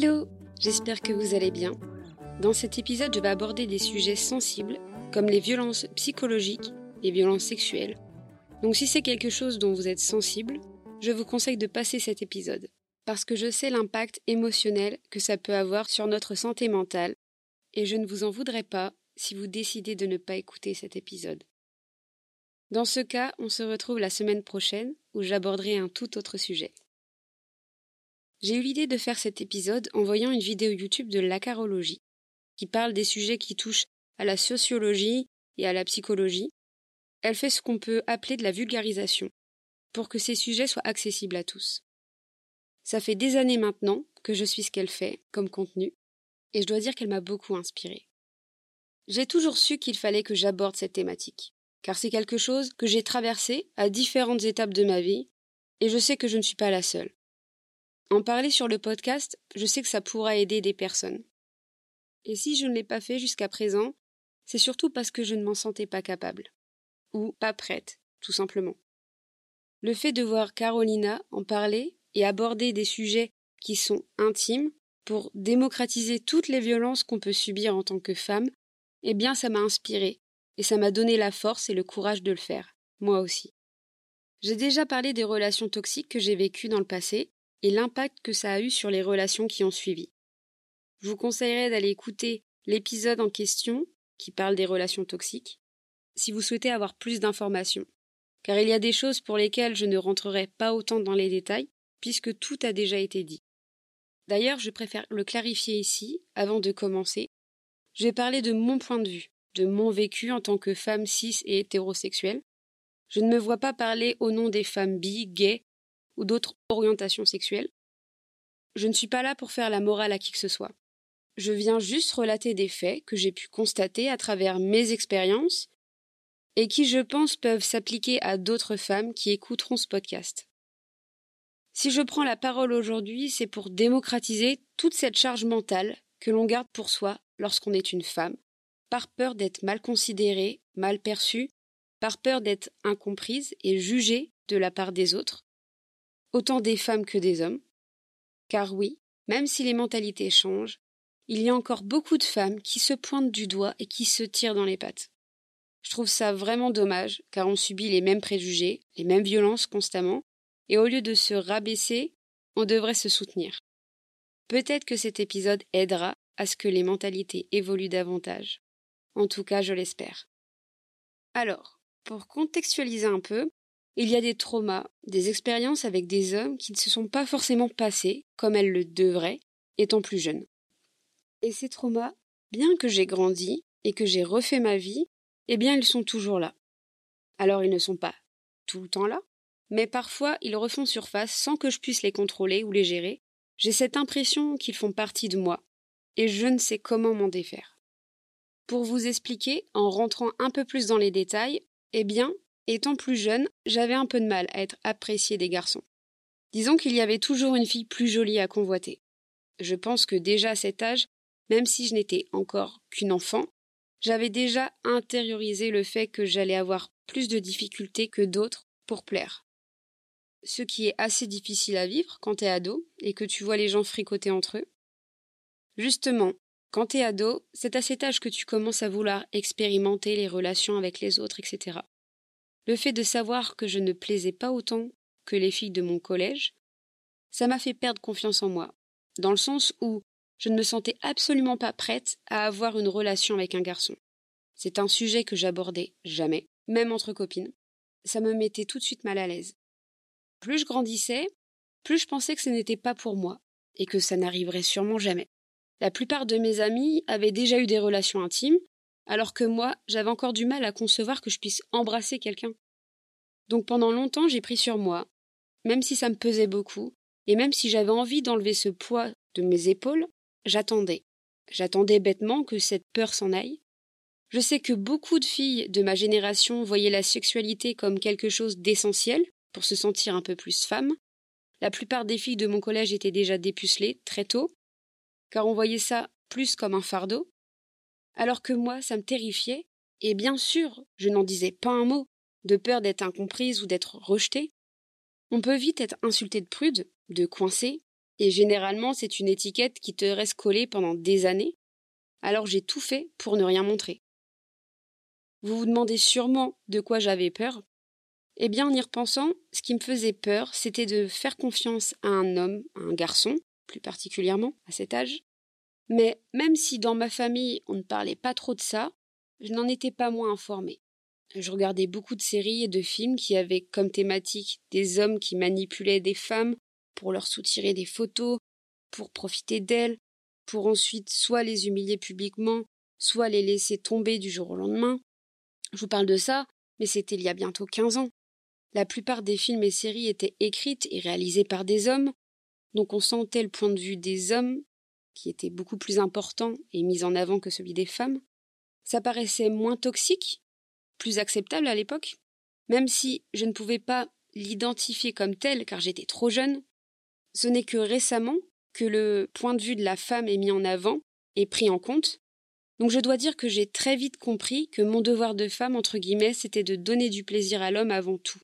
Hello, j'espère que vous allez bien. Dans cet épisode, je vais aborder des sujets sensibles comme les violences psychologiques, les violences sexuelles. Donc si c'est quelque chose dont vous êtes sensible, je vous conseille de passer cet épisode parce que je sais l'impact émotionnel que ça peut avoir sur notre santé mentale et je ne vous en voudrais pas si vous décidez de ne pas écouter cet épisode. Dans ce cas, on se retrouve la semaine prochaine où j'aborderai un tout autre sujet. J'ai eu l'idée de faire cet épisode en voyant une vidéo YouTube de l'acarologie, qui parle des sujets qui touchent à la sociologie et à la psychologie. Elle fait ce qu'on peut appeler de la vulgarisation, pour que ces sujets soient accessibles à tous. Ça fait des années maintenant que je suis ce qu'elle fait comme contenu, et je dois dire qu'elle m'a beaucoup inspirée. J'ai toujours su qu'il fallait que j'aborde cette thématique, car c'est quelque chose que j'ai traversé à différentes étapes de ma vie, et je sais que je ne suis pas la seule. En parler sur le podcast, je sais que ça pourra aider des personnes. Et si je ne l'ai pas fait jusqu'à présent, c'est surtout parce que je ne m'en sentais pas capable. Ou pas prête, tout simplement. Le fait de voir Carolina en parler et aborder des sujets qui sont intimes pour démocratiser toutes les violences qu'on peut subir en tant que femme, eh bien ça m'a inspiré et ça m'a donné la force et le courage de le faire, moi aussi. J'ai déjà parlé des relations toxiques que j'ai vécues dans le passé et l'impact que ça a eu sur les relations qui ont suivi. Je vous conseillerais d'aller écouter l'épisode en question qui parle des relations toxiques si vous souhaitez avoir plus d'informations, car il y a des choses pour lesquelles je ne rentrerai pas autant dans les détails puisque tout a déjà été dit. D'ailleurs, je préfère le clarifier ici avant de commencer. Je vais parler de mon point de vue, de mon vécu en tant que femme cis et hétérosexuelle. Je ne me vois pas parler au nom des femmes bi, gays ou d'autres orientations sexuelles. Je ne suis pas là pour faire la morale à qui que ce soit. Je viens juste relater des faits que j'ai pu constater à travers mes expériences et qui, je pense, peuvent s'appliquer à d'autres femmes qui écouteront ce podcast. Si je prends la parole aujourd'hui, c'est pour démocratiser toute cette charge mentale que l'on garde pour soi lorsqu'on est une femme, par peur d'être mal considérée, mal perçue, par peur d'être incomprise et jugée de la part des autres, autant des femmes que des hommes. Car oui, même si les mentalités changent, il y a encore beaucoup de femmes qui se pointent du doigt et qui se tirent dans les pattes. Je trouve ça vraiment dommage, car on subit les mêmes préjugés, les mêmes violences constamment, et au lieu de se rabaisser, on devrait se soutenir. Peut-être que cet épisode aidera à ce que les mentalités évoluent davantage. En tout cas, je l'espère. Alors, pour contextualiser un peu, il y a des traumas, des expériences avec des hommes qui ne se sont pas forcément passés comme elles le devraient, étant plus jeunes. Et ces traumas, bien que j'ai grandi et que j'ai refait ma vie, eh bien ils sont toujours là. Alors ils ne sont pas tout le temps là, mais parfois ils refont surface sans que je puisse les contrôler ou les gérer. J'ai cette impression qu'ils font partie de moi, et je ne sais comment m'en défaire. Pour vous expliquer, en rentrant un peu plus dans les détails, eh bien, étant plus jeune, j'avais un peu de mal à être appréciée des garçons. Disons qu'il y avait toujours une fille plus jolie à convoiter. Je pense que déjà à cet âge, même si je n'étais encore qu'une enfant, j'avais déjà intériorisé le fait que j'allais avoir plus de difficultés que d'autres pour plaire ce qui est assez difficile à vivre quand t'es ado et que tu vois les gens fricoter entre eux. Justement, quand t'es ado, c'est à cet âge que tu commences à vouloir expérimenter les relations avec les autres, etc. Le fait de savoir que je ne plaisais pas autant que les filles de mon collège, ça m'a fait perdre confiance en moi, dans le sens où je ne me sentais absolument pas prête à avoir une relation avec un garçon. C'est un sujet que j'abordais jamais, même entre copines. Ça me mettait tout de suite mal à l'aise. Plus je grandissais, plus je pensais que ce n'était pas pour moi, et que ça n'arriverait sûrement jamais. La plupart de mes amis avaient déjà eu des relations intimes, alors que moi, j'avais encore du mal à concevoir que je puisse embrasser quelqu'un. Donc pendant longtemps, j'ai pris sur moi, même si ça me pesait beaucoup, et même si j'avais envie d'enlever ce poids de mes épaules, j'attendais. J'attendais bêtement que cette peur s'en aille. Je sais que beaucoup de filles de ma génération voyaient la sexualité comme quelque chose d'essentiel, pour se sentir un peu plus femme. La plupart des filles de mon collège étaient déjà dépucelées très tôt, car on voyait ça plus comme un fardeau, alors que moi ça me terrifiait, et bien sûr je n'en disais pas un mot, de peur d'être incomprise ou d'être rejetée. On peut vite être insulté de prude, de coincé, Et généralement, c'est une étiquette qui te reste collée pendant des années. Alors j'ai tout fait pour ne rien montrer. Vous vous demandez sûrement de quoi j'avais peur. Eh bien, en y repensant, ce qui me faisait peur, c'était de faire confiance à un homme, à un garçon, plus particulièrement à cet âge. Mais même si dans ma famille on ne parlait pas trop de ça, je n'en étais pas moins informée. Je regardais beaucoup de séries et de films qui avaient comme thématique des hommes qui manipulaient des femmes pour leur soutirer des photos, pour profiter d'elles, pour ensuite soit les humilier publiquement, soit les laisser tomber du jour au lendemain. Je vous parle de ça, mais c'était il y a bientôt quinze ans. La plupart des films et séries étaient écrites et réalisées par des hommes, donc on sentait le point de vue des hommes, qui était beaucoup plus important et mis en avant que celui des femmes. Ça paraissait moins toxique, plus acceptable à l'époque, même si je ne pouvais pas l'identifier comme tel car j'étais trop jeune. Ce n'est que récemment que le point de vue de la femme est mis en avant et pris en compte. Donc je dois dire que j'ai très vite compris que mon devoir de femme, entre guillemets, c'était de donner du plaisir à l'homme avant tout.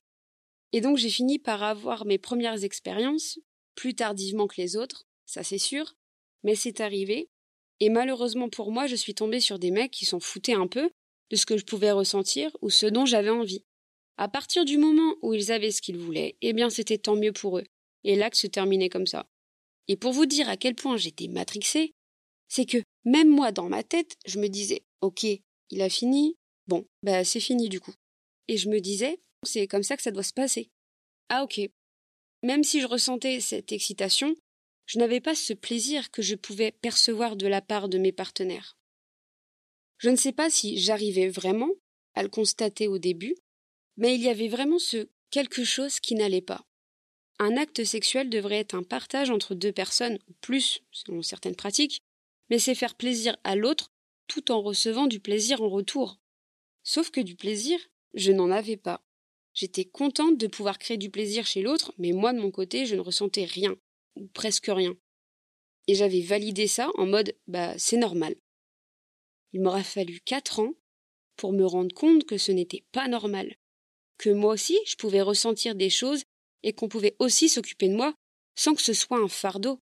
Et donc j'ai fini par avoir mes premières expériences, plus tardivement que les autres, ça c'est sûr, mais c'est arrivé, et malheureusement pour moi je suis tombée sur des mecs qui s'en foutaient un peu de ce que je pouvais ressentir ou ce dont j'avais envie. À partir du moment où ils avaient ce qu'ils voulaient, eh bien c'était tant mieux pour eux, et l'acte se terminait comme ça. Et pour vous dire à quel point j'étais matrixée, c'est que même moi dans ma tête, je me disais Ok, il a fini, bon, bah c'est fini du coup. Et je me disais C'est comme ça que ça doit se passer. Ah ok. Même si je ressentais cette excitation, je n'avais pas ce plaisir que je pouvais percevoir de la part de mes partenaires. Je ne sais pas si j'arrivais vraiment à le constater au début, mais il y avait vraiment ce quelque chose qui n'allait pas. Un acte sexuel devrait être un partage entre deux personnes, ou plus, selon certaines pratiques, mais c'est faire plaisir à l'autre tout en recevant du plaisir en retour. Sauf que du plaisir, je n'en avais pas. J'étais contente de pouvoir créer du plaisir chez l'autre, mais moi de mon côté, je ne ressentais rien, ou presque rien. Et j'avais validé ça en mode bah c'est normal. Il m'aura fallu quatre ans pour me rendre compte que ce n'était pas normal, que moi aussi je pouvais ressentir des choses et qu'on pouvait aussi s'occuper de moi sans que ce soit un fardeau,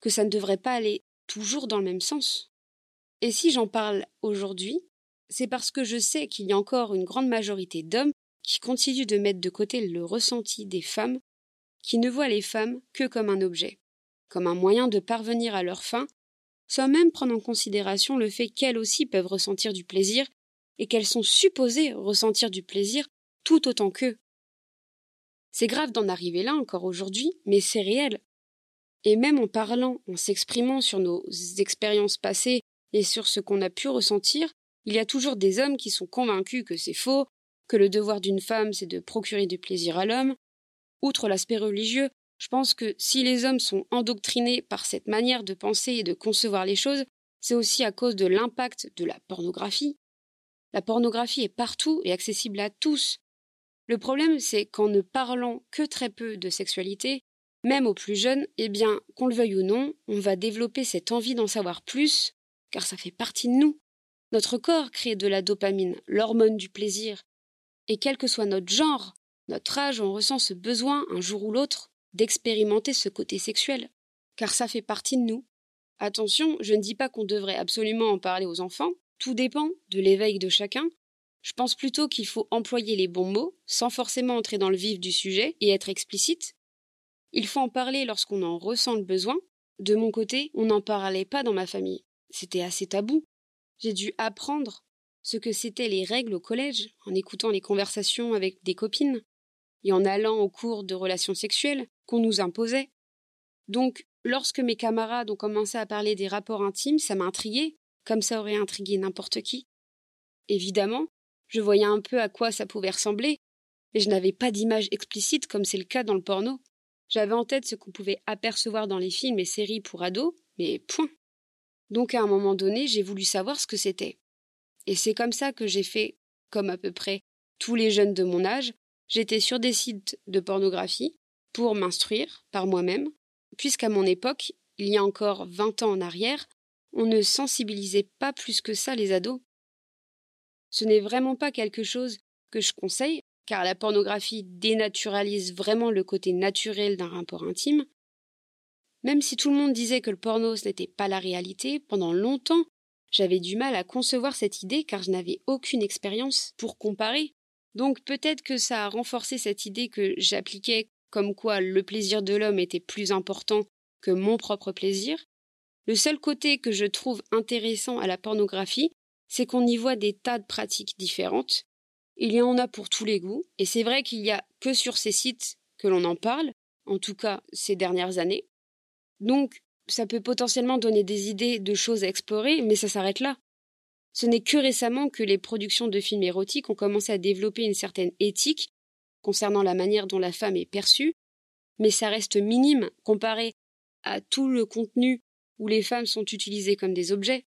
que ça ne devrait pas aller toujours dans le même sens. Et si j'en parle aujourd'hui, c'est parce que je sais qu'il y a encore une grande majorité d'hommes qui continuent de mettre de côté le ressenti des femmes, qui ne voient les femmes que comme un objet, comme un moyen de parvenir à leur fin sans même prendre en considération le fait qu'elles aussi peuvent ressentir du plaisir et qu'elles sont supposées ressentir du plaisir tout autant qu'eux. C'est grave d'en arriver là encore aujourd'hui, mais c'est réel. Et même en parlant, en s'exprimant sur nos expériences passées et sur ce qu'on a pu ressentir, il y a toujours des hommes qui sont convaincus que c'est faux, que le devoir d'une femme c'est de procurer du plaisir à l'homme. Outre l'aspect religieux, je pense que si les hommes sont endoctrinés par cette manière de penser et de concevoir les choses, c'est aussi à cause de l'impact de la pornographie. La pornographie est partout et accessible à tous. Le problème, c'est qu'en ne parlant que très peu de sexualité, même aux plus jeunes, eh bien, qu'on le veuille ou non, on va développer cette envie d'en savoir plus, car ça fait partie de nous. Notre corps crée de la dopamine, l'hormone du plaisir. Et quel que soit notre genre, notre âge, on ressent ce besoin, un jour ou l'autre, d'expérimenter ce côté sexuel, car ça fait partie de nous. Attention, je ne dis pas qu'on devrait absolument en parler aux enfants, tout dépend de l'éveil de chacun. Je pense plutôt qu'il faut employer les bons mots, sans forcément entrer dans le vif du sujet et être explicite. Il faut en parler lorsqu'on en ressent le besoin. De mon côté, on n'en parlait pas dans ma famille. C'était assez tabou. J'ai dû apprendre ce que c'étaient les règles au collège, en écoutant les conversations avec des copines, et en allant au cours de relations sexuelles qu'on nous imposait. Donc, lorsque mes camarades ont commencé à parler des rapports intimes, ça m'a intrigué, comme ça aurait intrigué n'importe qui. Évidemment, je voyais un peu à quoi ça pouvait ressembler, mais je n'avais pas d'image explicite comme c'est le cas dans le porno. J'avais en tête ce qu'on pouvait apercevoir dans les films et séries pour ados, mais point. Donc à un moment donné, j'ai voulu savoir ce que c'était. Et c'est comme ça que j'ai fait, comme à peu près tous les jeunes de mon âge, J'étais sur des sites de pornographie pour m'instruire par moi-même, puisqu'à mon époque, il y a encore vingt ans en arrière, on ne sensibilisait pas plus que ça les ados. Ce n'est vraiment pas quelque chose que je conseille, car la pornographie dénaturalise vraiment le côté naturel d'un rapport intime. Même si tout le monde disait que le porno ce n'était pas la réalité, pendant longtemps, j'avais du mal à concevoir cette idée car je n'avais aucune expérience pour comparer. Donc peut-être que ça a renforcé cette idée que j'appliquais comme quoi le plaisir de l'homme était plus important que mon propre plaisir. Le seul côté que je trouve intéressant à la pornographie, c'est qu'on y voit des tas de pratiques différentes. Il y en a pour tous les goûts, et c'est vrai qu'il n'y a que sur ces sites que l'on en parle, en tout cas ces dernières années. Donc, ça peut potentiellement donner des idées de choses à explorer, mais ça s'arrête là. Ce n'est que récemment que les productions de films érotiques ont commencé à développer une certaine éthique concernant la manière dont la femme est perçue, mais ça reste minime comparé à tout le contenu où les femmes sont utilisées comme des objets.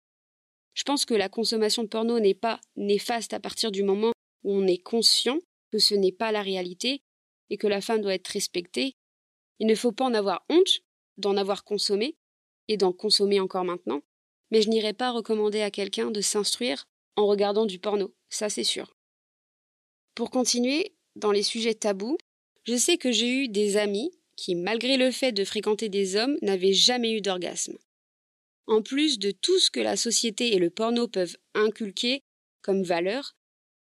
Je pense que la consommation de porno n'est pas néfaste à partir du moment où on est conscient que ce n'est pas la réalité et que la femme doit être respectée. Il ne faut pas en avoir honte d'en avoir consommé et d'en consommer encore maintenant, mais je n'irai pas recommander à quelqu'un de s'instruire en regardant du porno, ça c'est sûr. Pour continuer, dans les sujets tabous, je sais que j'ai eu des amis qui, malgré le fait de fréquenter des hommes, n'avaient jamais eu d'orgasme. En plus de tout ce que la société et le porno peuvent inculquer comme valeur,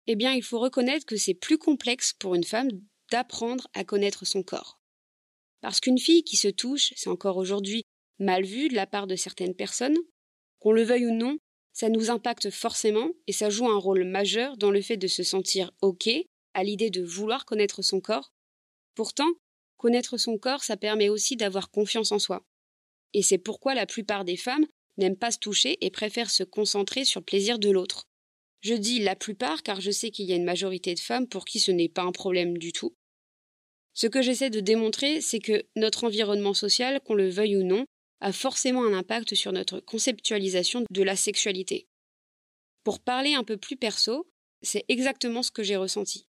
eh bien il faut reconnaître que c'est plus complexe pour une femme d'apprendre à connaître son corps. Parce qu'une fille qui se touche, c'est encore aujourd'hui mal vu de la part de certaines personnes, qu'on le veuille ou non, ça nous impacte forcément et ça joue un rôle majeur dans le fait de se sentir OK à l'idée de vouloir connaître son corps. Pourtant, connaître son corps, ça permet aussi d'avoir confiance en soi. Et c'est pourquoi la plupart des femmes n'aiment pas se toucher et préfèrent se concentrer sur le plaisir de l'autre. Je dis la plupart car je sais qu'il y a une majorité de femmes pour qui ce n'est pas un problème du tout. Ce que j'essaie de démontrer, c'est que notre environnement social, qu'on le veuille ou non, a forcément un impact sur notre conceptualisation de la sexualité. Pour parler un peu plus perso, c'est exactement ce que j'ai ressenti.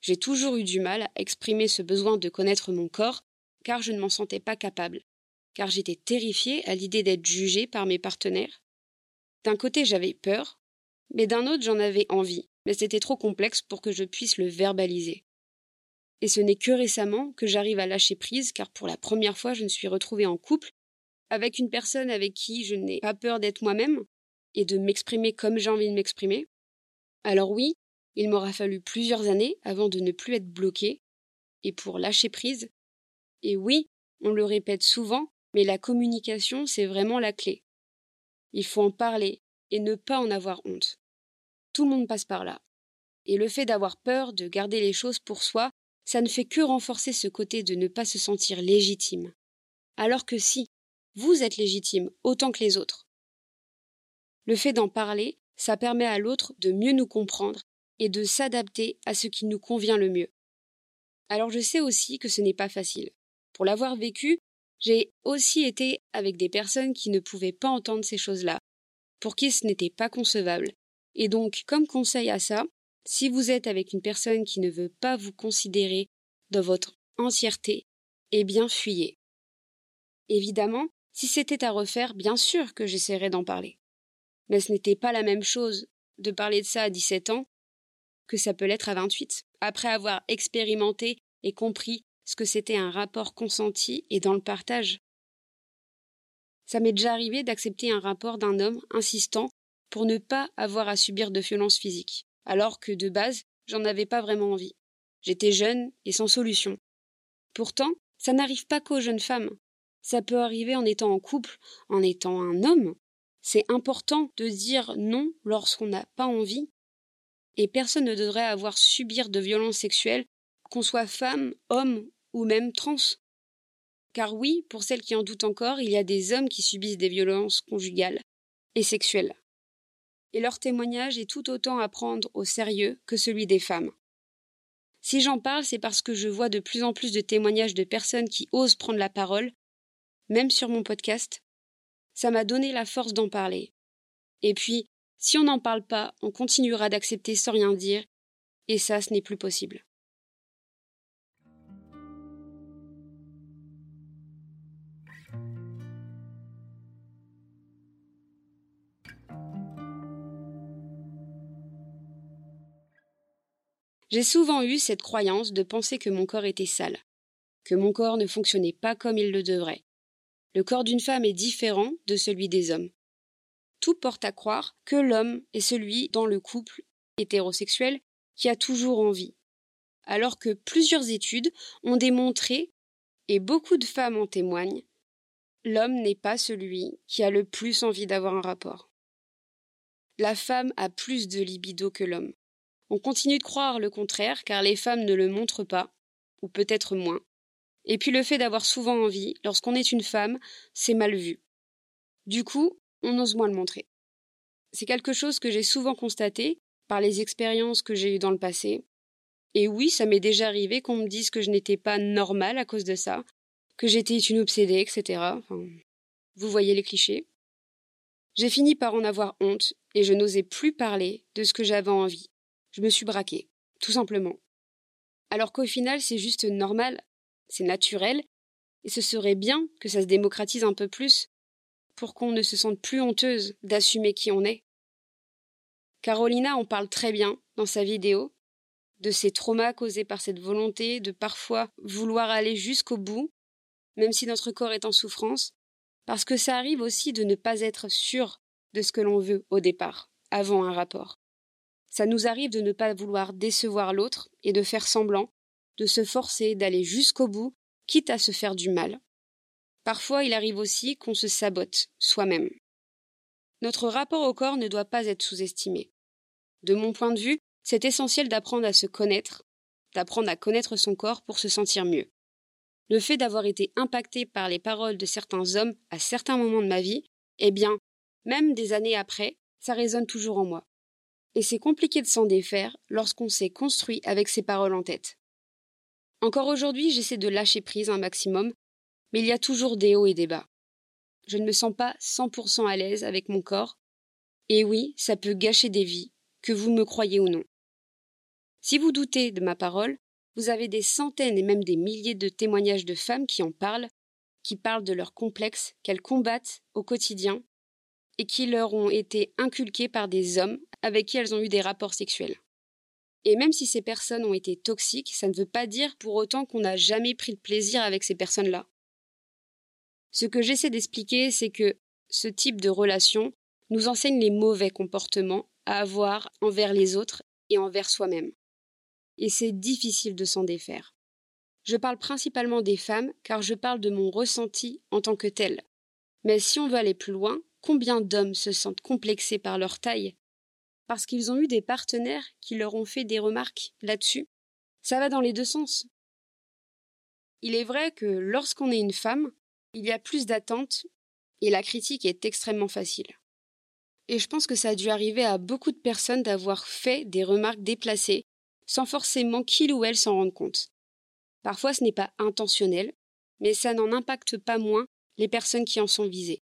J'ai toujours eu du mal à exprimer ce besoin de connaître mon corps, car je ne m'en sentais pas capable, car j'étais terrifiée à l'idée d'être jugée par mes partenaires. D'un côté j'avais peur, mais d'un autre j'en avais envie, mais c'était trop complexe pour que je puisse le verbaliser. Et ce n'est que récemment que j'arrive à lâcher prise, car pour la première fois je me suis retrouvée en couple avec une personne avec qui je n'ai pas peur d'être moi-même et de m'exprimer comme j'ai envie de m'exprimer. Alors oui, il m'aura fallu plusieurs années avant de ne plus être bloqué et pour lâcher prise. Et oui, on le répète souvent, mais la communication, c'est vraiment la clé. Il faut en parler et ne pas en avoir honte. Tout le monde passe par là. Et le fait d'avoir peur de garder les choses pour soi, ça ne fait que renforcer ce côté de ne pas se sentir légitime. Alors que si, vous êtes légitime autant que les autres. Le fait d'en parler, ça permet à l'autre de mieux nous comprendre et de s'adapter à ce qui nous convient le mieux. Alors je sais aussi que ce n'est pas facile. Pour l'avoir vécu, j'ai aussi été avec des personnes qui ne pouvaient pas entendre ces choses-là, pour qui ce n'était pas concevable. Et donc, comme conseil à ça, si vous êtes avec une personne qui ne veut pas vous considérer dans votre entièreté, eh bien fuyez. Évidemment, si c'était à refaire, bien sûr que j'essaierais d'en parler. Mais ce n'était pas la même chose de parler de ça à 17 ans que ça peut l'être à 28, après avoir expérimenté et compris ce que c'était un rapport consenti et dans le partage. Ça m'est déjà arrivé d'accepter un rapport d'un homme insistant pour ne pas avoir à subir de violences physiques, alors que de base, j'en avais pas vraiment envie. J'étais jeune et sans solution. Pourtant, ça n'arrive pas qu'aux jeunes femmes. Ça peut arriver en étant en couple, en étant un homme. C'est important de dire non lorsqu'on n'a pas envie. Et personne ne devrait avoir subir de violences sexuelles, qu'on soit femme, homme ou même trans. Car oui, pour celles qui en doutent encore, il y a des hommes qui subissent des violences conjugales et sexuelles. Et leur témoignage est tout autant à prendre au sérieux que celui des femmes. Si j'en parle, c'est parce que je vois de plus en plus de témoignages de personnes qui osent prendre la parole même sur mon podcast, ça m'a donné la force d'en parler. Et puis, si on n'en parle pas, on continuera d'accepter sans rien dire, et ça, ce n'est plus possible. J'ai souvent eu cette croyance de penser que mon corps était sale, que mon corps ne fonctionnait pas comme il le devrait, Le corps d'une femme est différent de celui des hommes. Tout porte à croire que l'homme est celui dans le couple hétérosexuel qui a toujours envie. Alors que plusieurs études ont démontré, et beaucoup de femmes en témoignent, l'homme n'est pas celui qui a le plus envie d'avoir un rapport. La femme a plus de libido que l'homme. On continue de croire le contraire car les femmes ne le montrent pas, ou peut-être moins. Et puis le fait d'avoir souvent envie, lorsqu'on est une femme, c'est mal vu. Du coup, on ose moins le montrer. C'est quelque chose que j'ai souvent constaté par les expériences que j'ai eues dans le passé. Et oui, ça m'est déjà arrivé qu'on me dise que je n'étais pas normale à cause de ça, que j'étais une obsédée, etc. vous voyez les clichés. J'ai fini par en avoir honte et je n'osais plus parler de ce que j'avais envie. Je me suis braquée, tout simplement. Alors qu'au final, c'est juste normal, c'est naturel, et ce serait bien que ça se démocratise un peu plus pour qu'on ne se sente plus honteuse d'assumer qui on est. Carolina en parle très bien dans sa vidéo, de ses traumas causés par cette volonté de parfois vouloir aller jusqu'au bout, même si notre corps est en souffrance, parce que ça arrive aussi de ne pas être sûr de ce que l'on veut au départ, avant un rapport. Ça nous arrive de ne pas vouloir décevoir l'autre et de faire semblant, de se forcer d'aller jusqu'au bout, quitte à se faire du mal. Parfois, il arrive aussi qu'on se sabote soi-même. Notre rapport au corps ne doit pas être sous-estimé. De mon point de vue, c'est essentiel d'apprendre à se connaître, d'apprendre à connaître son corps pour se sentir mieux. Le fait d'avoir été impacté par les paroles de certains hommes à certains moments de ma vie, eh bien, même des années après, ça résonne toujours en moi et c'est compliqué de s'en défaire lorsqu'on s'est construit avec ces paroles en tête. Encore aujourd'hui, j'essaie de lâcher prise un maximum, mais il y a toujours des hauts et des bas. Je ne me sens pas 100% à l'aise avec mon corps, et oui, ça peut gâcher des vies, que vous me croyez ou non. Si vous doutez de ma parole, vous avez des centaines et même des milliers de témoignages de femmes qui en parlent, qui parlent de leurs complexes qu'elles combattent au quotidien et qui leur ont été inculqués par des hommes avec qui elles ont eu des rapports sexuels. Et même si ces personnes ont été toxiques, ça ne veut pas dire pour autant qu'on n'a jamais pris de plaisir avec ces personnes-là. Ce que j'essaie d'expliquer, c'est que ce type de relation nous enseigne les mauvais comportements à avoir envers les autres et envers soi-même. Et c'est difficile de s'en défaire. Je parle principalement des femmes car je parle de mon ressenti en tant que tel. Mais si on veut aller plus loin, combien d'hommes se sentent complexés par leur taille? Parce qu'ils ont eu des partenaires qui leur ont fait des remarques là-dessus. Ça va dans les deux sens. Il est vrai que lorsqu'on est une femme, il y a plus d'attentes et la critique est extrêmement facile. Et je pense que ça a dû arriver à beaucoup de personnes d'avoir fait des remarques déplacées sans forcément qu'il ou elle s'en rende compte. Parfois ce n'est pas intentionnel, mais ça n'en impacte pas moins les personnes qui en sont visées.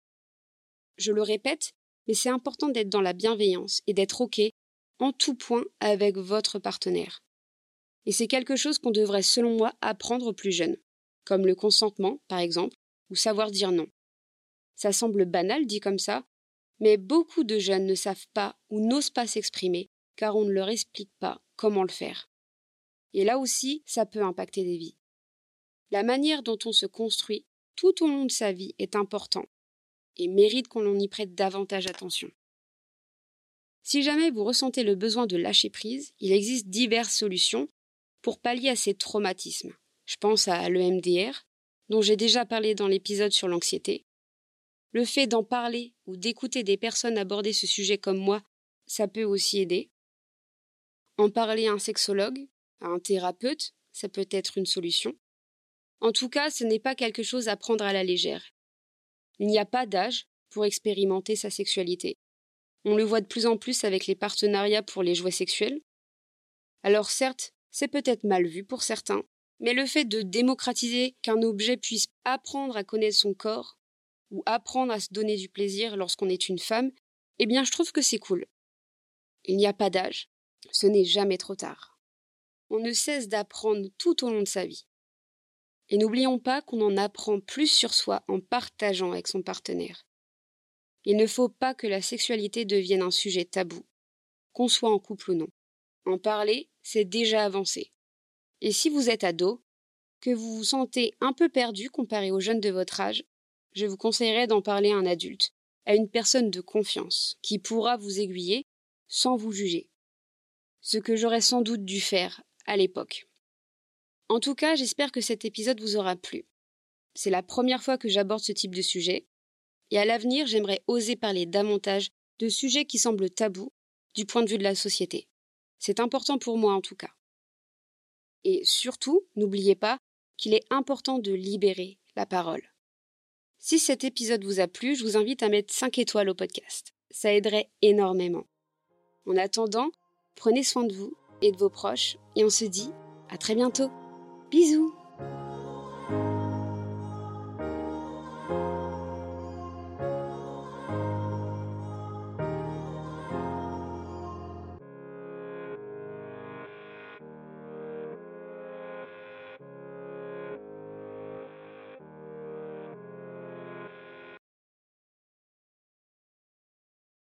Je le répète, mais c'est important d'être dans la bienveillance et d'être OK en tout point avec votre partenaire. Et c'est quelque chose qu'on devrait, selon moi, apprendre aux plus jeunes, comme le consentement, par exemple, ou savoir dire non. Ça semble banal dit comme ça, mais beaucoup de jeunes ne savent pas ou n'osent pas s'exprimer, car on ne leur explique pas comment le faire. Et là aussi, ça peut impacter des vies. La manière dont on se construit tout au long de sa vie est important, et mérite qu'on y prête davantage attention. Si jamais vous ressentez le besoin de lâcher prise, il existe diverses solutions pour pallier à ces traumatismes. Je pense à l'EMDR, dont j'ai déjà parlé dans l'épisode sur l'anxiété. Le fait d'en parler ou d'écouter des personnes aborder ce sujet comme moi, ça peut aussi aider. En parler à un sexologue, à un thérapeute, ça peut être une solution. En tout cas, ce n'est pas quelque chose à prendre à la légère. Il n'y a pas d'âge pour expérimenter sa sexualité. On le voit de plus en plus avec les partenariats pour les jouets sexuels. Alors certes, c'est peut-être mal vu pour certains, mais le fait de démocratiser qu'un objet puisse apprendre à connaître son corps, ou apprendre à se donner du plaisir lorsqu'on est une femme, eh bien je trouve que c'est cool. Il n'y a pas d'âge, ce n'est jamais trop tard. On ne cesse d'apprendre tout au long de sa vie. Et n'oublions pas qu'on en apprend plus sur soi en partageant avec son partenaire. Il ne faut pas que la sexualité devienne un sujet tabou, qu'on soit en couple ou non. En parler, c'est déjà avancé. Et si vous êtes ado, que vous vous sentez un peu perdu comparé aux jeunes de votre âge, je vous conseillerais d'en parler à un adulte, à une personne de confiance, qui pourra vous aiguiller sans vous juger. Ce que j'aurais sans doute dû faire à l'époque. En tout cas, j'espère que cet épisode vous aura plu. C'est la première fois que j'aborde ce type de sujet, et à l'avenir, j'aimerais oser parler davantage de sujets qui semblent tabous du point de vue de la société. C'est important pour moi en tout cas. Et surtout, n'oubliez pas qu'il est important de libérer la parole. Si cet épisode vous a plu, je vous invite à mettre 5 étoiles au podcast. Ça aiderait énormément. En attendant, prenez soin de vous et de vos proches et on se dit à très bientôt. Bisous